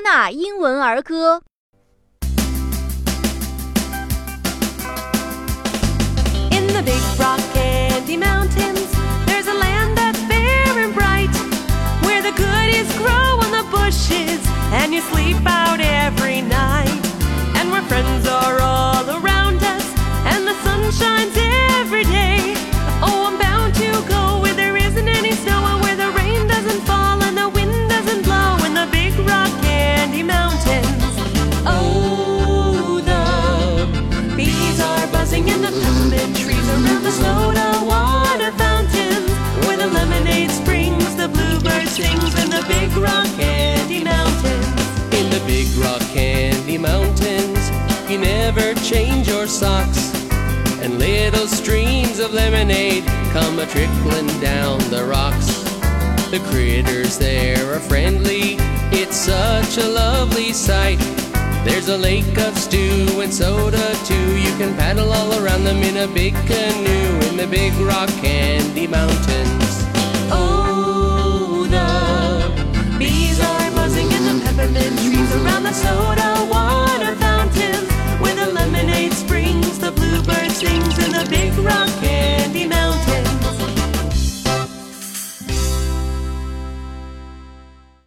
纳英文儿歌。In the big rock candy mountains, there's a land that's fair and bright, where the goodies grow on the bushes, and you sleep out every night, and where friends are peppermint trees around the soda water fountains, where the lemonade springs, the bluebird sings in the big rock candy mountains. In the big rock candy mountains, you never change your socks. And little streams of lemonade come a trickling down the rocks. The critters there are friendly, it's such a lovely sight. There's a lake of stew and soda too. You can paddle all around them in a big canoe in the big rock candy mountains.